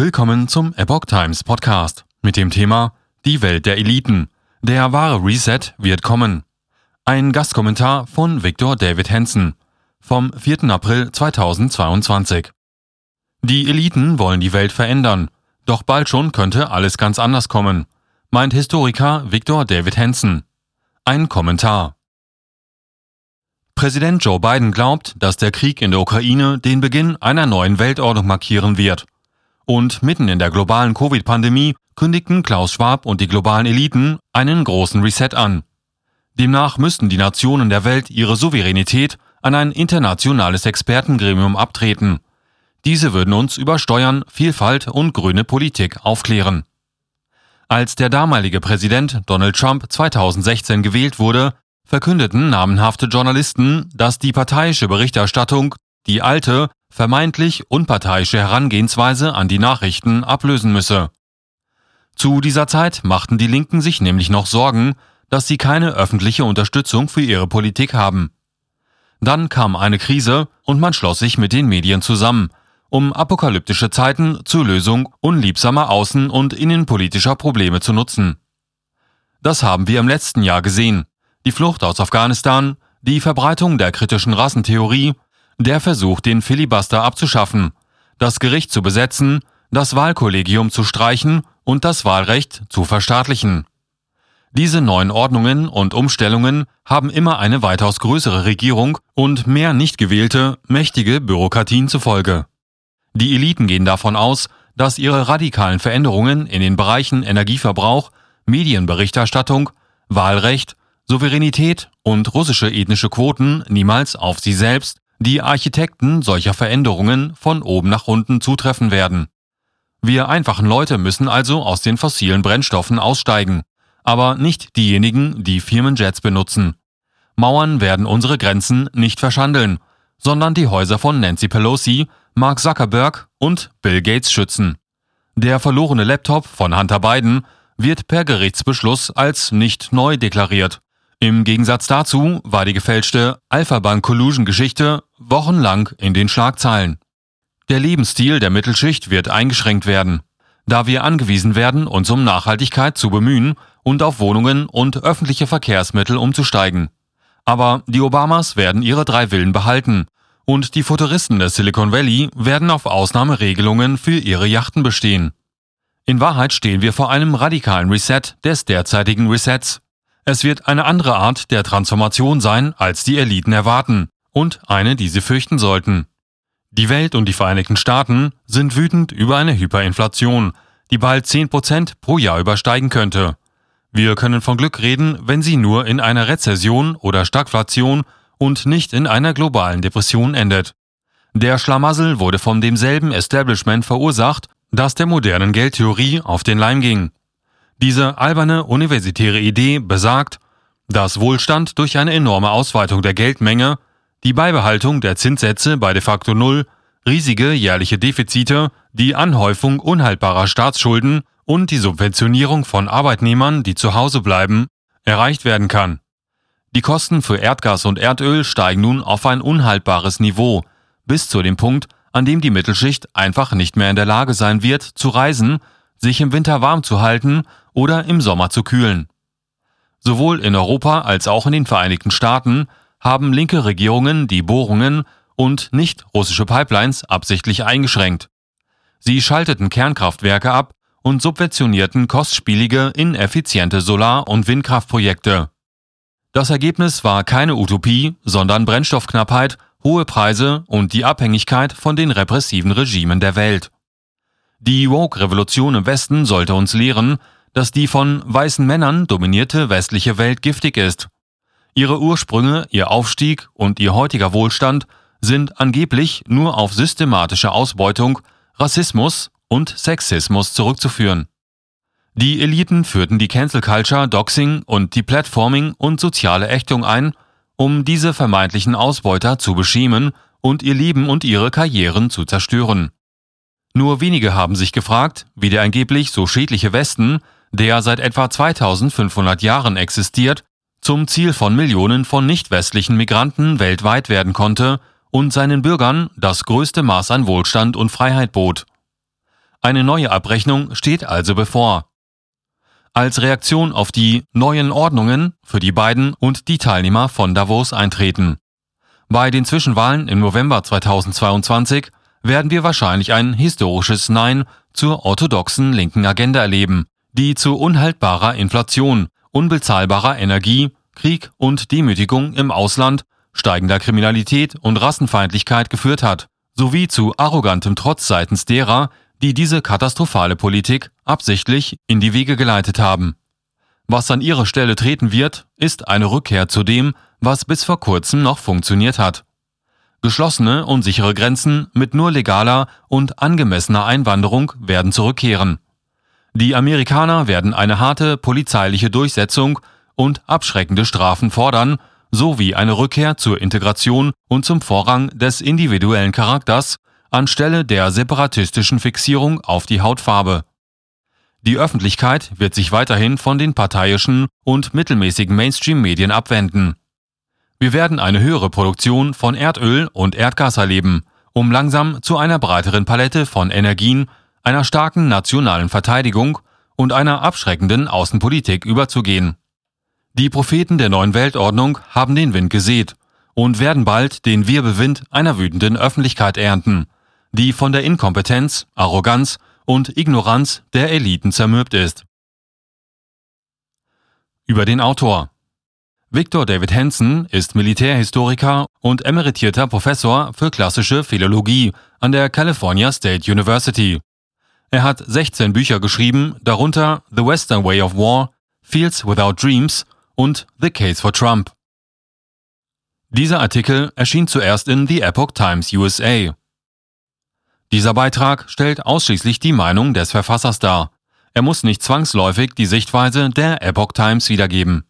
Willkommen zum Epoch Times Podcast mit dem Thema Die Welt der Eliten. Der wahre Reset wird kommen. Ein Gastkommentar von Victor David Hansen vom 4. April 2022. Die Eliten wollen die Welt verändern, doch bald schon könnte alles ganz anders kommen, meint Historiker Victor David Hansen. Ein Kommentar. Präsident Joe Biden glaubt, dass der Krieg in der Ukraine den Beginn einer neuen Weltordnung markieren wird. Und mitten in der globalen Covid-Pandemie kündigten Klaus Schwab und die globalen Eliten einen großen Reset an. Demnach müssten die Nationen der Welt ihre Souveränität an ein internationales Expertengremium abtreten. Diese würden uns über Steuern, Vielfalt und grüne Politik aufklären. Als der damalige Präsident Donald Trump 2016 gewählt wurde, verkündeten namenhafte Journalisten, dass die parteiische Berichterstattung die alte, vermeintlich unparteiische Herangehensweise an die Nachrichten ablösen müsse. Zu dieser Zeit machten die Linken sich nämlich noch Sorgen, dass sie keine öffentliche Unterstützung für ihre Politik haben. Dann kam eine Krise und man schloss sich mit den Medien zusammen, um apokalyptische Zeiten zur Lösung unliebsamer außen- und innenpolitischer Probleme zu nutzen. Das haben wir im letzten Jahr gesehen, die Flucht aus Afghanistan, die Verbreitung der kritischen Rassentheorie, der Versuch, den Filibuster abzuschaffen, das Gericht zu besetzen, das Wahlkollegium zu streichen und das Wahlrecht zu verstaatlichen. Diese neuen Ordnungen und Umstellungen haben immer eine weitaus größere Regierung und mehr nicht gewählte, mächtige Bürokratien zur Folge. Die Eliten gehen davon aus, dass ihre radikalen Veränderungen in den Bereichen Energieverbrauch, Medienberichterstattung, Wahlrecht, Souveränität und russische ethnische Quoten niemals auf sie selbst, die Architekten solcher Veränderungen, von oben nach unten zutreffen werden. Wir einfachen Leute müssen also aus den fossilen Brennstoffen aussteigen, aber nicht diejenigen, die Firmenjets benutzen. Mauern werden unsere Grenzen nicht verschandeln, sondern die Häuser von Nancy Pelosi, Mark Zuckerberg und Bill Gates schützen. Der verlorene Laptop von Hunter Biden wird per Gerichtsbeschluss als nicht neu deklariert. Im Gegensatz dazu war die gefälschte Alpha-Bank-Collusion-Geschichte wochenlang in den Schlagzeilen. Der Lebensstil der Mittelschicht wird eingeschränkt werden, da wir angewiesen werden, uns um Nachhaltigkeit zu bemühen und auf Wohnungen und öffentliche Verkehrsmittel umzusteigen. Aber die Obamas werden ihre drei Villen behalten und die Futuristen des Silicon Valley werden auf Ausnahmeregelungen für ihre Yachten bestehen. In Wahrheit stehen wir vor einem radikalen Reset des derzeitigen Resets. Es wird eine andere Art der Transformation sein, als die Eliten erwarten, und eine, die sie fürchten sollten. Die Welt und die Vereinigten Staaten sind wütend über eine Hyperinflation, die bald 10% pro Jahr übersteigen könnte. Wir können von Glück reden, wenn sie nur in einer Rezession oder Stagflation und nicht in einer globalen Depression endet. Der Schlamassel wurde von demselben Establishment verursacht, das der modernen Geldtheorie auf den Leim ging. Diese alberne universitäre Idee besagt, dass Wohlstand durch eine enorme Ausweitung der Geldmenge, die Beibehaltung der Zinssätze bei de facto Null, riesige jährliche Defizite, die Anhäufung unhaltbarer Staatsschulden und die Subventionierung von Arbeitnehmern, die zu Hause bleiben, erreicht werden kann. Die Kosten für Erdgas und Erdöl steigen nun auf ein unhaltbares Niveau, bis zu dem Punkt, an dem die Mittelschicht einfach nicht mehr in der Lage sein wird, zu reisen, sich im Winter warm zu halten oder im Sommer zu kühlen. Sowohl in Europa als auch in den Vereinigten Staaten haben linke Regierungen die Bohrungen und nicht russische Pipelines absichtlich eingeschränkt. Sie schalteten Kernkraftwerke ab und subventionierten kostspielige, ineffiziente Solar- und Windkraftprojekte. Das Ergebnis war keine Utopie, sondern Brennstoffknappheit, hohe Preise und die Abhängigkeit von den repressiven Regimen der Welt. Die Woke-Revolution im Westen sollte uns lehren, dass die von weißen Männern dominierte westliche Welt giftig ist. Ihre Ursprünge, ihr Aufstieg und ihr heutiger Wohlstand sind angeblich nur auf systematische Ausbeutung, Rassismus und Sexismus zurückzuführen. Die Eliten führten die Cancel Culture, Doxing und die Platforming und soziale Ächtung ein, um diese vermeintlichen Ausbeuter zu beschämen und ihr Leben und ihre Karrieren zu zerstören. Nur wenige haben sich gefragt, wie der angeblich so schädliche Westen der seit etwa 2500 Jahren existiert, zum Ziel von Millionen von nicht westlichen Migranten weltweit werden konnte und seinen Bürgern das größte Maß an Wohlstand und Freiheit bot. Eine neue Abrechnung steht also bevor. Als Reaktion auf die neuen Ordnungen, für die Biden und die Teilnehmer von Davos eintreten. Bei den Zwischenwahlen im November 2022 werden wir wahrscheinlich ein historisches Nein zur orthodoxen linken Agenda erleben, die zu unhaltbarer Inflation, unbezahlbarer Energie, Krieg und Demütigung im Ausland, steigender Kriminalität und Rassenfeindlichkeit geführt hat, sowie zu arrogantem Trotz seitens derer, die diese katastrophale Politik absichtlich in die Wege geleitet haben. Was an ihre Stelle treten wird, ist eine Rückkehr zu dem, was bis vor kurzem noch funktioniert hat. Geschlossene und sichere Grenzen mit nur legaler und angemessener Einwanderung werden zurückkehren. Die Amerikaner werden eine harte polizeiliche Durchsetzung und abschreckende Strafen fordern, sowie eine Rückkehr zur Integration und zum Vorrang des individuellen Charakters anstelle der separatistischen Fixierung auf die Hautfarbe. Die Öffentlichkeit wird sich weiterhin von den parteiischen und mittelmäßigen Mainstream-Medien abwenden. Wir werden eine höhere Produktion von Erdöl und Erdgas erleben, um langsam zu einer breiteren Palette von Energien, einer starken nationalen Verteidigung und einer abschreckenden Außenpolitik überzugehen. Die Propheten der neuen Weltordnung haben den Wind gesät und werden bald den Wirbelwind einer wütenden Öffentlichkeit ernten, die von der Inkompetenz, Arroganz und Ignoranz der Eliten zermürbt ist. Über den Autor Victor David Hansen ist Militärhistoriker und emeritierter Professor für klassische Philologie an der California State University. Er hat 16 Bücher geschrieben, darunter The Western Way of War, Fields Without Dreams und The Case for Trump. Dieser Artikel erschien zuerst in The Epoch Times USA. Dieser Beitrag stellt ausschließlich die Meinung des Verfassers dar. Er muss nicht zwangsläufig die Sichtweise der Epoch Times wiedergeben.